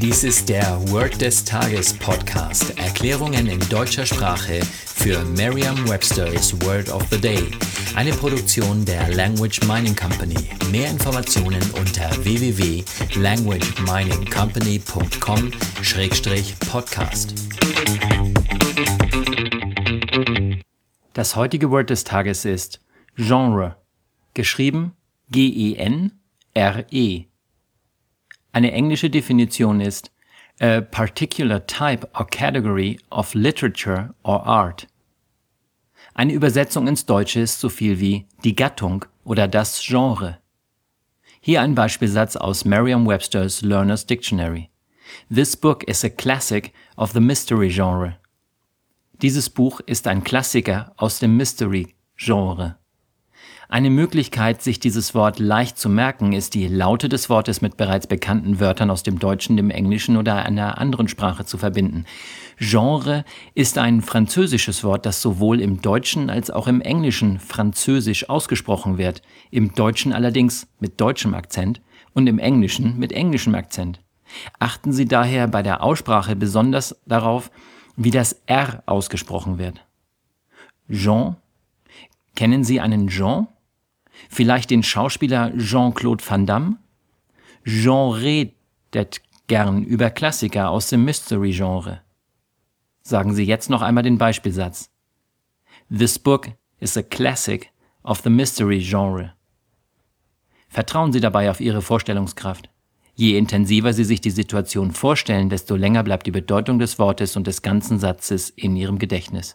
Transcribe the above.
Dies ist der Word des Tages Podcast. Erklärungen in deutscher Sprache für Merriam-Webster's Word of the Day. Eine Produktion der Language Mining Company. Mehr Informationen unter www.languageminingcompany.com-podcast. Das heutige Wort des Tages ist Genre, geschrieben G-E-N-R-E. Eine englische Definition ist a particular type or category of literature or art. Eine Übersetzung ins Deutsche ist so viel wie die Gattung oder das Genre. Hier ein Beispielsatz aus Merriam-Webster's Learner's Dictionary. This book is a classic of the mystery genre. Dieses Buch ist ein Klassiker aus dem Mystery-Genre. Eine Möglichkeit, sich dieses Wort leicht zu merken, ist die Laute des Wortes mit bereits bekannten Wörtern aus dem Deutschen, dem Englischen oder einer anderen Sprache zu verbinden. Genre ist ein französisches Wort, das sowohl im Deutschen als auch im Englischen französisch ausgesprochen wird, im Deutschen allerdings mit deutschem Akzent und im Englischen mit englischem Akzent. Achten Sie daher bei der Aussprache besonders darauf, wie das R ausgesprochen wird. Jean? Kennen Sie einen Jean? Vielleicht den Schauspieler Jean-Claude Van Damme? Jean redet gern über Klassiker aus dem Mystery-Genre. Sagen Sie jetzt noch einmal den Beispielsatz. This book is a classic of the mystery genre. Vertrauen Sie dabei auf Ihre Vorstellungskraft. Je intensiver Sie sich die Situation vorstellen, desto länger bleibt die Bedeutung des Wortes und des ganzen Satzes in Ihrem Gedächtnis.